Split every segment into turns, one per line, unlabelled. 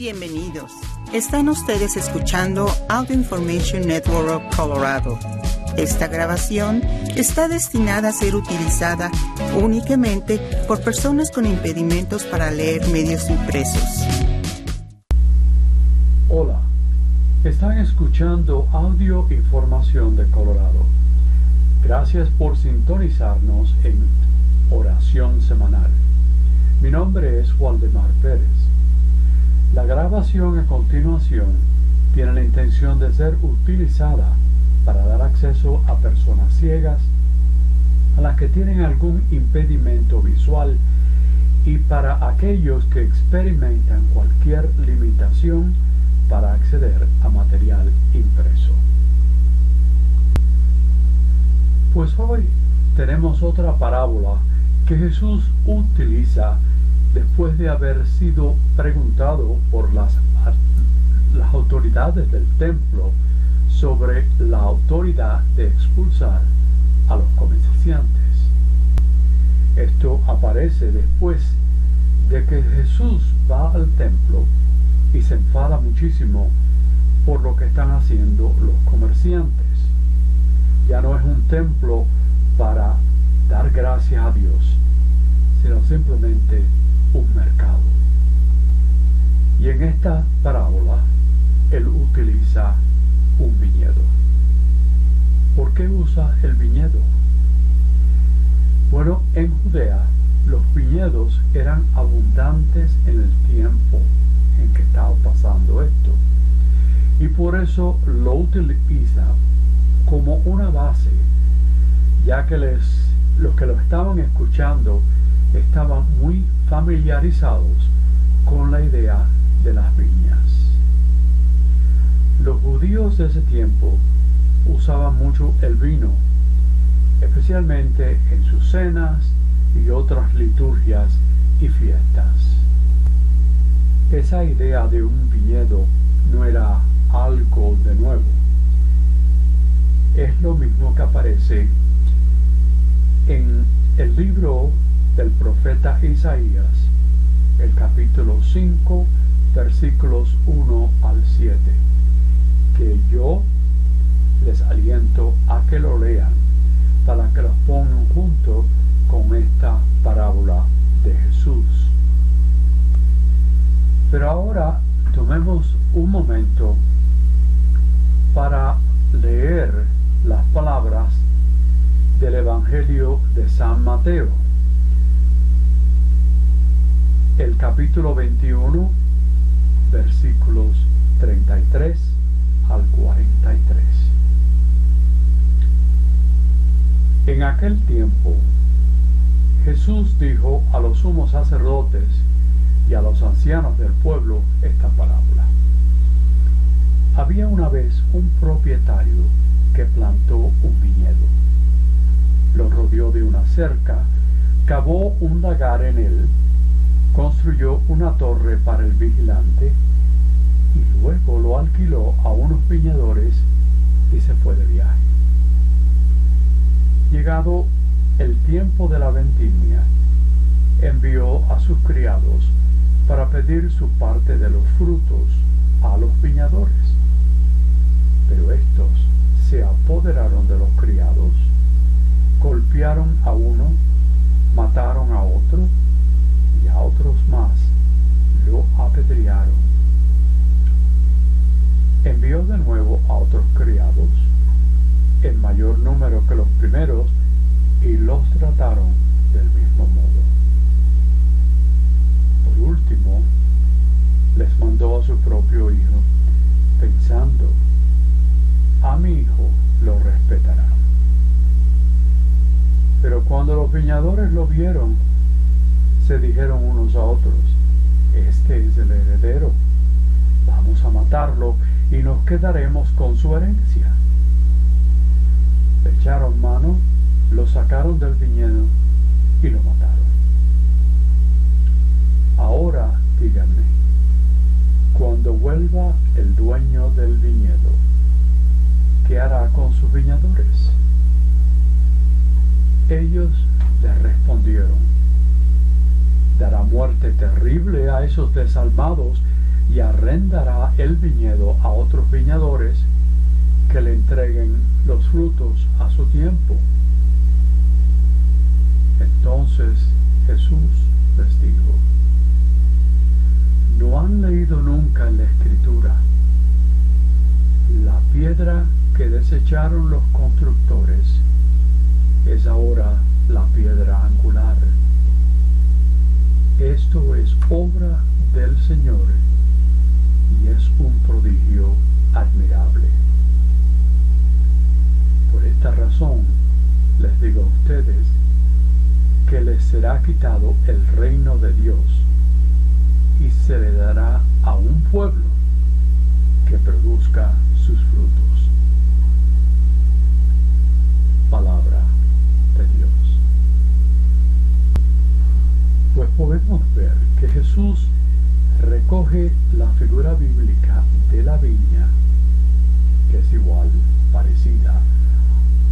Bienvenidos. Están ustedes escuchando Audio Information Network Colorado. Esta grabación está destinada a ser utilizada únicamente por personas con impedimentos para leer medios impresos.
Hola, están escuchando Audio Información de Colorado. Gracias por sintonizarnos en Oración Semanal. Mi nombre es Waldemar Pérez. La grabación a continuación tiene la intención de ser utilizada para dar acceso a personas ciegas, a las que tienen algún impedimento visual y para aquellos que experimentan cualquier limitación para acceder a material impreso. Pues hoy tenemos otra parábola que Jesús utiliza después de haber sido preguntado por las, las autoridades del templo sobre la autoridad de expulsar a los comerciantes. Esto aparece después de que Jesús va al templo y se enfada muchísimo por lo que están haciendo los comerciantes. Ya no es un templo para dar gracias a Dios, sino simplemente un mercado. Y en esta parábola él utiliza un viñedo. ¿Por qué usa el viñedo? Bueno, en Judea los viñedos eran abundantes en el tiempo en que estaba pasando esto. Y por eso lo utiliza como una base, ya que les, los que lo estaban escuchando estaban muy familiarizados con la idea de las viñas. Los judíos de ese tiempo usaban mucho el vino, especialmente en sus cenas y otras liturgias y fiestas. Esa idea de un viñedo no era algo de nuevo. Es lo mismo que aparece en el libro del profeta Isaías, el capítulo 5, versículos 1 al 7, que yo les aliento a que lo lean para que los pongan junto con esta parábola de Jesús. Pero ahora tomemos un momento para leer las palabras del Evangelio de San Mateo el capítulo 21, versículos 33 al 43. En aquel tiempo, Jesús dijo a los sumos sacerdotes y a los ancianos del pueblo esta parábola. Había una vez un propietario que plantó un viñedo. Lo rodeó de una cerca, cavó un lagar en él construyó una torre para el vigilante y luego lo alquiló a unos viñadores y se fue de viaje. Llegado el tiempo de la vendimia, envió a sus criados para pedir su parte de los frutos a los viñadores. Pero estos se apoderaron de los criados, golpearon a uno, mataron a otro, a otros más lo apedrearon. Envió de nuevo a otros criados, en mayor número que los primeros, y los trataron del mismo modo. Por último, les mandó a su propio hijo, pensando, a mi hijo lo respetarán. Pero cuando los viñadores lo vieron, se dijeron unos a otros, este es el heredero, vamos a matarlo y nos quedaremos con su herencia. Le echaron mano, lo sacaron del viñedo y lo mataron. Ahora díganme, cuando vuelva el dueño del viñedo, ¿qué hará con sus viñadores? Ellos le respondieron, dará muerte terrible a esos desalmados y arrendará el viñedo a otros viñadores que le entreguen los frutos a su tiempo. Entonces Jesús les dijo, ¿no han leído nunca en la escritura la piedra que desecharon los constructores es ahora la piedra angular? Esto es obra del Señor y es un prodigio admirable. Por esta razón les digo a ustedes que les será quitado el reino de Dios y se le dará a un pueblo que produzca sus frutos. Palabra de Dios. Pues podemos ver que Jesús recoge la figura bíblica de la viña, que es igual, parecida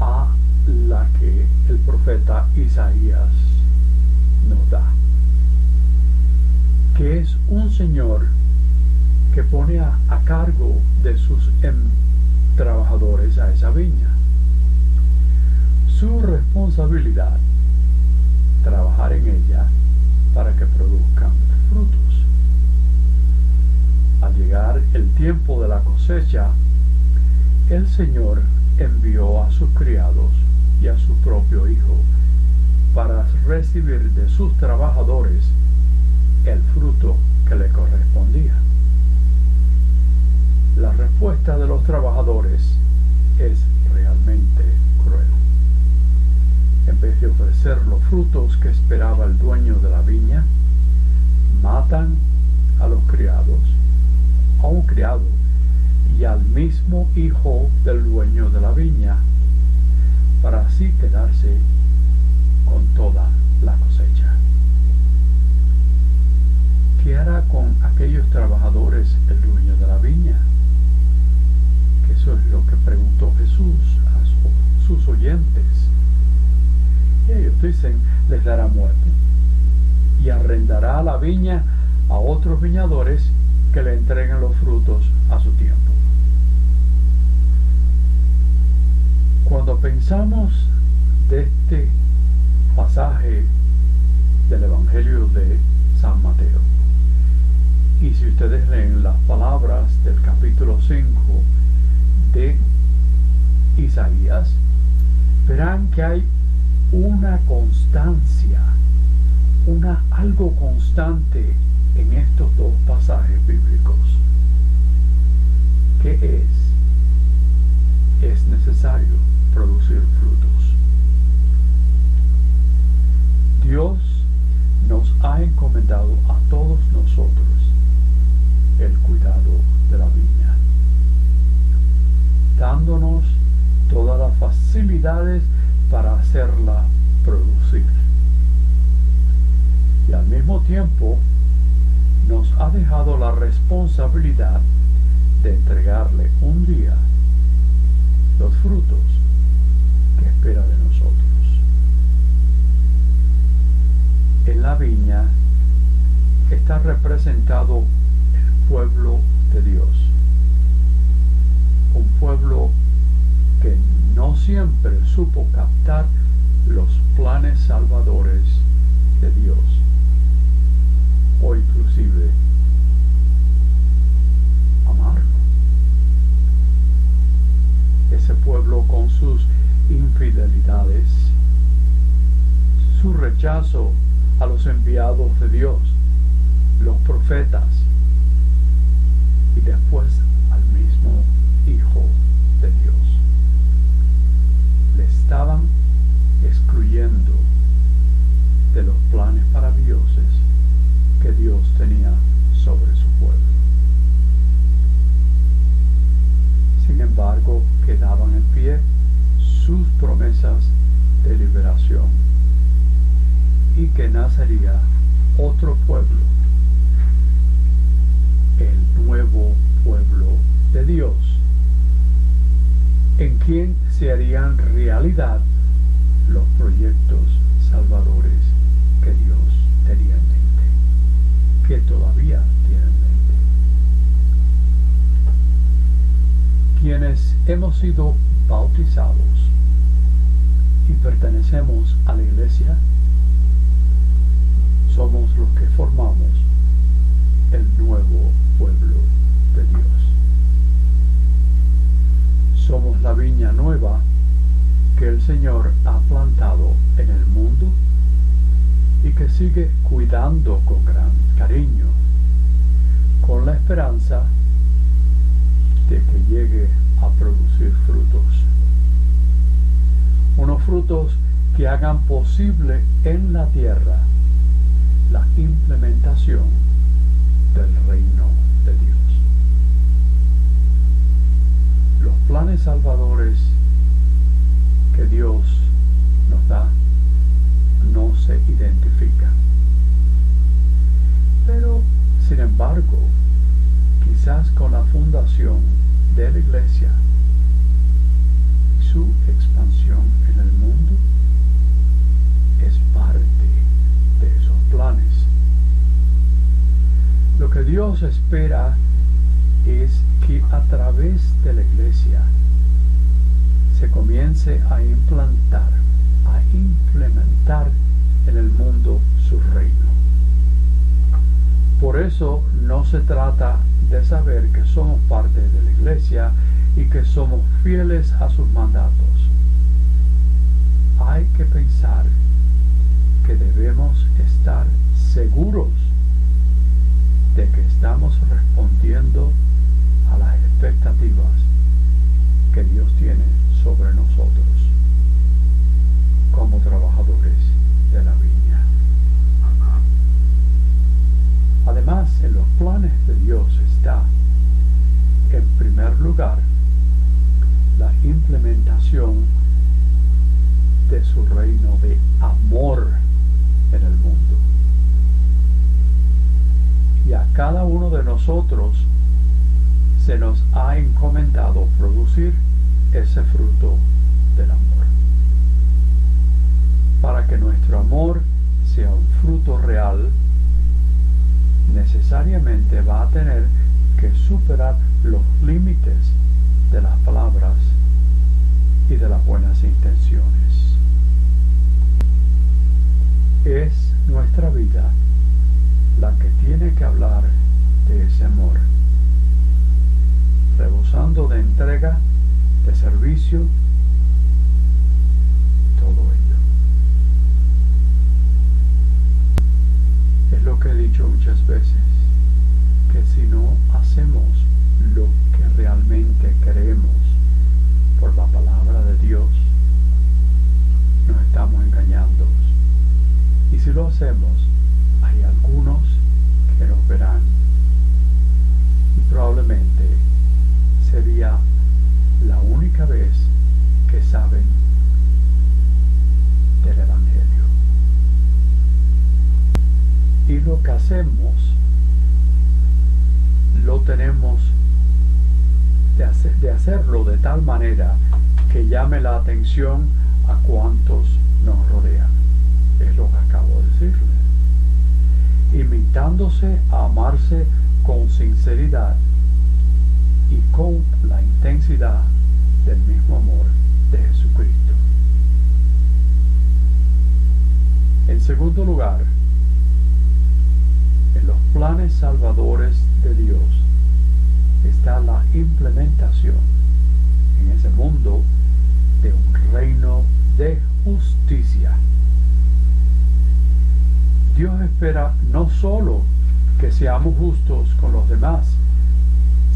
a la que el profeta Isaías nos da, que es un señor que pone a, cargo de sus em, trabajadores a esa viña. Su responsabilidad, trabajar en ella para que produzcan frutos. Al llegar el tiempo de la cosecha, el Señor envió a sus criados y a su propio hijo para recibir de sus trabajadores el fruto que le correspondía. La respuesta de los trabajadores es realmente cruel. En vez de ofrecer los frutos que esperaba el dueño de la viña, matan a los criados, a un criado y al mismo hijo del dueño de la viña, para así quedarse con toda la cosecha. ¿Qué hará con aquellos trabajadores el dueño de la viña? Eso es lo que preguntó Jesús a sus oyentes. Dicen, les dará muerte y arrendará la viña a otros viñadores que le entreguen los frutos a su tiempo. Cuando pensamos de este pasaje del Evangelio de San Mateo, y si ustedes leen las palabras del capítulo 5 de Isaías, verán que hay una constancia, una algo constante en estos dos pasajes bíblicos. ¿Qué es? Es necesario producir frutos. Dios nos ha encomendado a todos nosotros el cuidado de la viña, dándonos todas las facilidades para hacerla producir. Y al mismo tiempo nos ha dejado la responsabilidad de entregarle un día los frutos que espera de nosotros. En la viña está representado el pueblo de Dios, un pueblo que no siempre supo captar los planes salvadores de Dios, o inclusive Ese pueblo con sus infidelidades, su rechazo a los enviados de Dios, los profetas, y después al mismo Hijo de Dios. Le estaban excluyendo de los planes maravillosos que Dios tenía sobre su pueblo. Sin embargo, que daban en pie sus promesas de liberación y que nacería otro pueblo, el nuevo pueblo de Dios, en quien se harían realidad los proyectos salvadores que Dios tenía en mente, que todavía tiene en mente. Quienes hemos sido bautizados y pertenecemos a la iglesia, somos los que formamos el nuevo pueblo de Dios. Somos la viña nueva que el Señor ha plantado en el mundo y que sigue cuidando con gran cariño, con la esperanza de que llegue a producir frutos. Unos frutos que hagan posible en la tierra la implementación del reino de Dios. Los planes salvadores que Dios nos da no se identifican. Pero, sin embargo, quizás con la fundación de la iglesia y su expansión en el mundo, es parte de esos planes. Lo que Dios espera es que a través de la iglesia se comience a implantar, a implementar en el mundo su reino. Por eso no se trata de saber que somos parte de la iglesia y que somos fieles a sus mandatos. Hay que pensar que debemos estar seguros de que estamos respondiendo a las expectativas que Dios tiene sobre nosotros como trabajadores de la viña. Además, en los planes de Dios está, en primer lugar, la implementación de su reino de amor en el mundo. Y a cada uno de nosotros se nos ha encomendado producir ese fruto del amor. Para que nuestro amor sea un fruto real, necesariamente va a tener que superar los límites de las palabras y de las buenas intenciones. Es nuestra vida la que tiene que hablar de ese amor, rebosando de entrega, de servicio, Es lo que he dicho muchas veces, que si no hacemos lo que realmente queremos por la palabra de Dios, nos estamos engañando. Y si lo hacemos, hay algunos que nos verán. Y probablemente sería la única vez que saben del Evangelio. Y lo que hacemos lo tenemos de, de hacerlo de tal manera que llame la atención a cuantos nos rodean. Es lo que acabo de decirles. Imitándose a amarse con sinceridad y con la intensidad del mismo amor de Jesucristo. En segundo lugar, en los planes salvadores de Dios está la implementación en ese mundo de un reino de justicia. Dios espera no solo que seamos justos con los demás,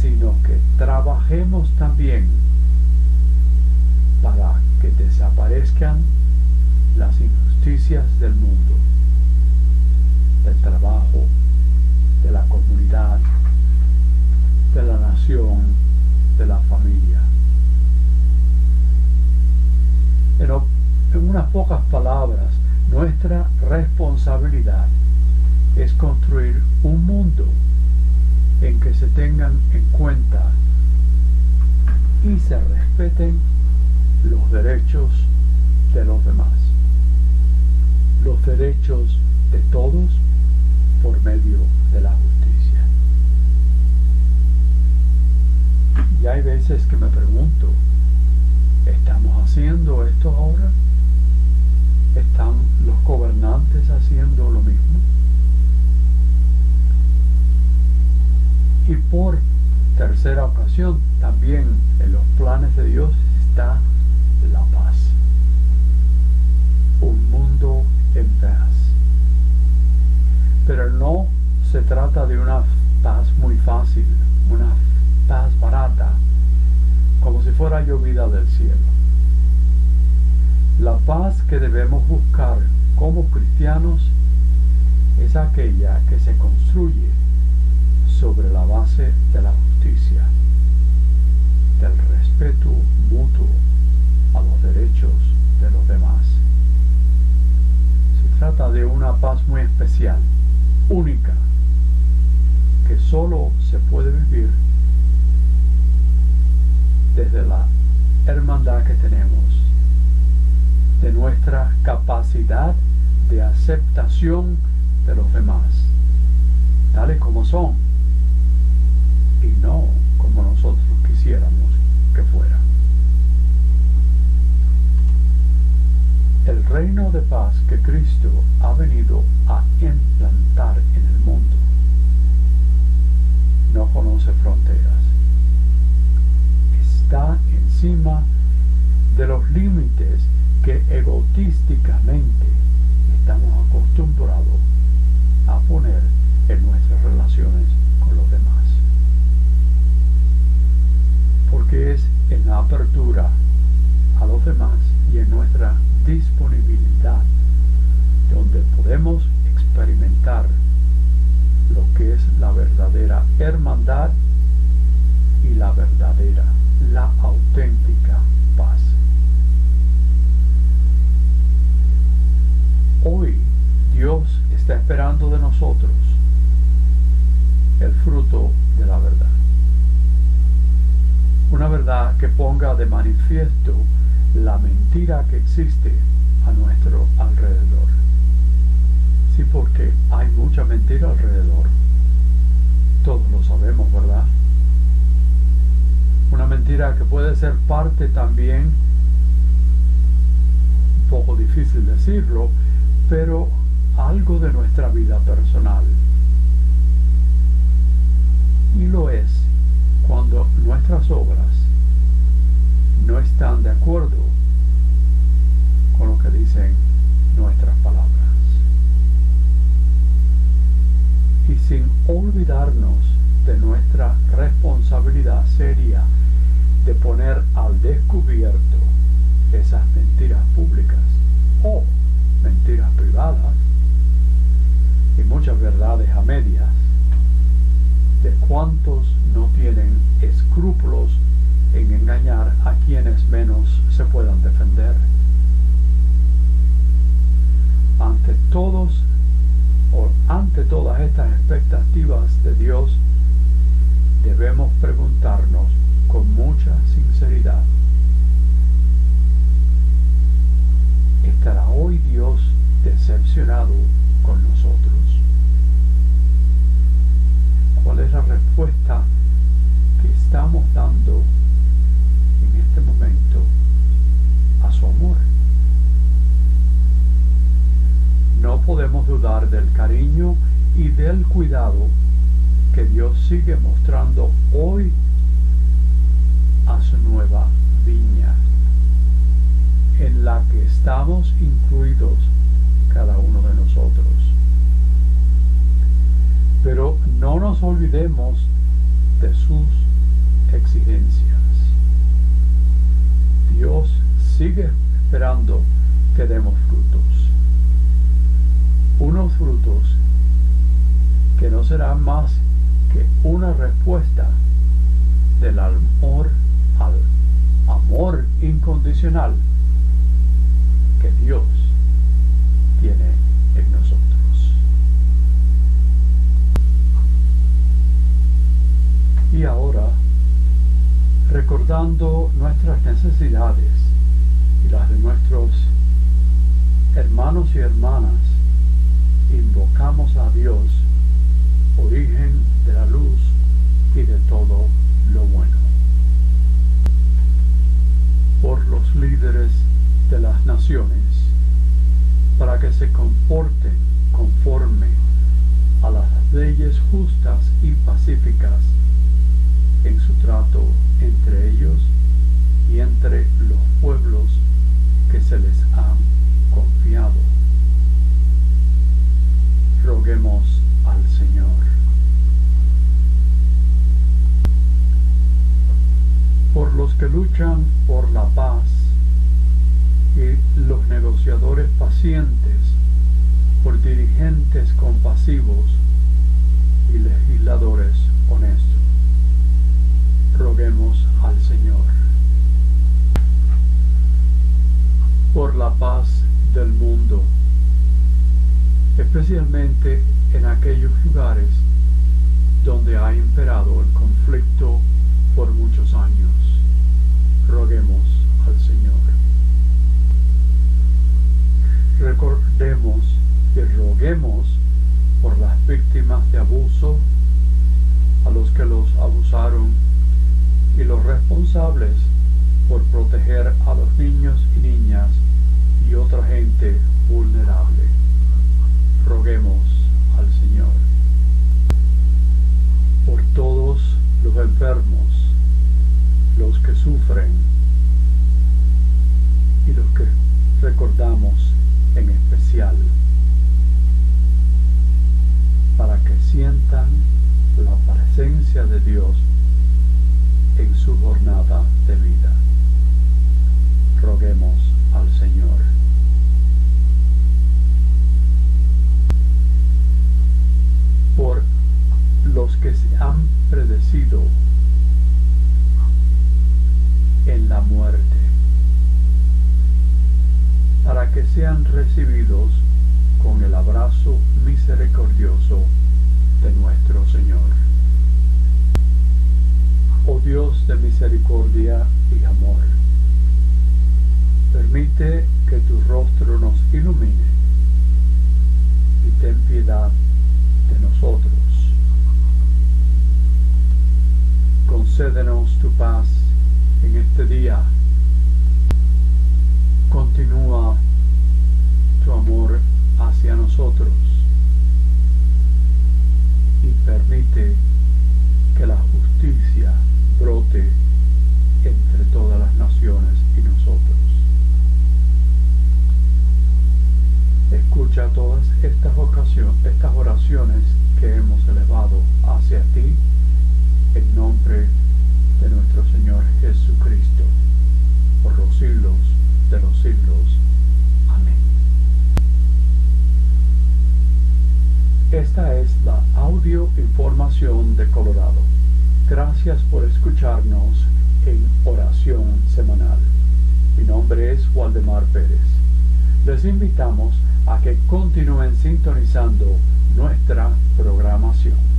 sino que trabajemos también para que desaparezcan las injusticias del mundo, del trabajo, de la comunidad, de la nación, de la familia. En unas pocas palabras, nuestra responsabilidad es construir un mundo en que se tengan en cuenta y se respeten los derechos de los demás, los derechos de todos por medio de la justicia. Y hay veces que me pregunto, ¿estamos haciendo esto ahora? ¿Están los gobernantes haciendo lo mismo? Y por también en los planes de Dios está la paz. Un mundo en paz. Pero no se trata de una paz muy fácil, una paz barata, como si fuera llovida del cielo. La paz que debemos buscar como cristianos es aquella que se construye sobre la base de la justicia, del respeto mutuo a los derechos de los demás. Se trata de una paz muy especial, única, que solo se puede vivir desde la hermandad que tenemos, de nuestra capacidad de aceptación de los demás, tales como son, y no como nosotros quisiéramos que fuera. El reino de paz que Cristo ha venido a implantar en el mundo no conoce fronteras. Está encima de los límites que egotísticamente estamos acostumbrados a poner en nuestras relaciones con los demás. Porque es en la apertura a los demás y en nuestra disponibilidad donde podemos experimentar lo que es la verdadera hermandad y la verdadera, la auténtica paz. Hoy Dios está esperando de nosotros el fruto de la verdad. Una verdad que ponga de manifiesto la mentira que existe a nuestro alrededor. Sí, porque hay mucha mentira alrededor. Todos lo sabemos, ¿verdad? Una mentira que puede ser parte también, un poco difícil decirlo, pero algo de nuestra vida personal. Y lo es cuando nuestras obras no están de acuerdo con lo que dicen nuestras palabras. y sin olvidarnos de nuestra responsabilidad seria de poner al descubierto esas mentiras públicas o mentiras privadas y muchas verdades a medias de cuántos no tienen escrúpulos en engañar a quienes menos se puedan defender. Ante todos ante todas estas de Dios, debemos preguntarnos con mucha sinceridad, ¿estará hoy Dios decepcionado con nosotros? ¿Cuál es la respuesta que estamos dando en este momento a su amor? no podemos dudar del cariño y del cuidado que Dios sigue mostrando hoy a su nueva viña, en la que estamos incluidos cada uno de nosotros. Pero no nos olvidemos de sus exigencias. Dios sigue esperando que demos frutos unos frutos que no serán más una respuesta del amor al amor incondicional que Dios tiene en nosotros. Y ahora, recordando nuestras necesidades y las de nuestros hermanos y hermanas invocamos a Dios, origen de la luz y de todo lo bueno. justas y pacíficas en su trato entre ellos y entre los pueblos que se les han confiado. Roguemos al Señor. Por los que luchan por la paz y los negociadores pacientes, por dirigentes y legisladores honestos. Roguemos al Señor. Por la paz del mundo, especialmente en aquellos lugares donde ha imperado el conflicto por muchos años. Roguemos al Señor. Recordemos y roguemos por las víctimas de abuso, a los que los abusaron y los responsables por proteger a los niños y niñas y otra gente vulnerable. Roguemos al Señor. Por todos los enfermos, los que sufren y los que recordamos en especial, para que sientan la presencia de Dios en su jornada de vida. Roguemos al Señor. Por los que se han predecido en la muerte, para que sean recibidos con misericordioso de nuestro Señor. Oh Dios de misericordia y amor, permite que tu rostro nos ilumine y ten piedad de nosotros. Concédenos tu paz en este día. Continúa tu amor hacia nosotros y permite que la justicia brote entre todas las naciones y nosotros. Escucha todas estas, estas oraciones que hemos elevado hacia ti en nombre de nuestro Señor Jesucristo, por los siglos de los siglos. Esta es la audio información de Colorado. Gracias por escucharnos en oración semanal. Mi nombre es Waldemar Pérez. Les invitamos a que continúen sintonizando nuestra programación.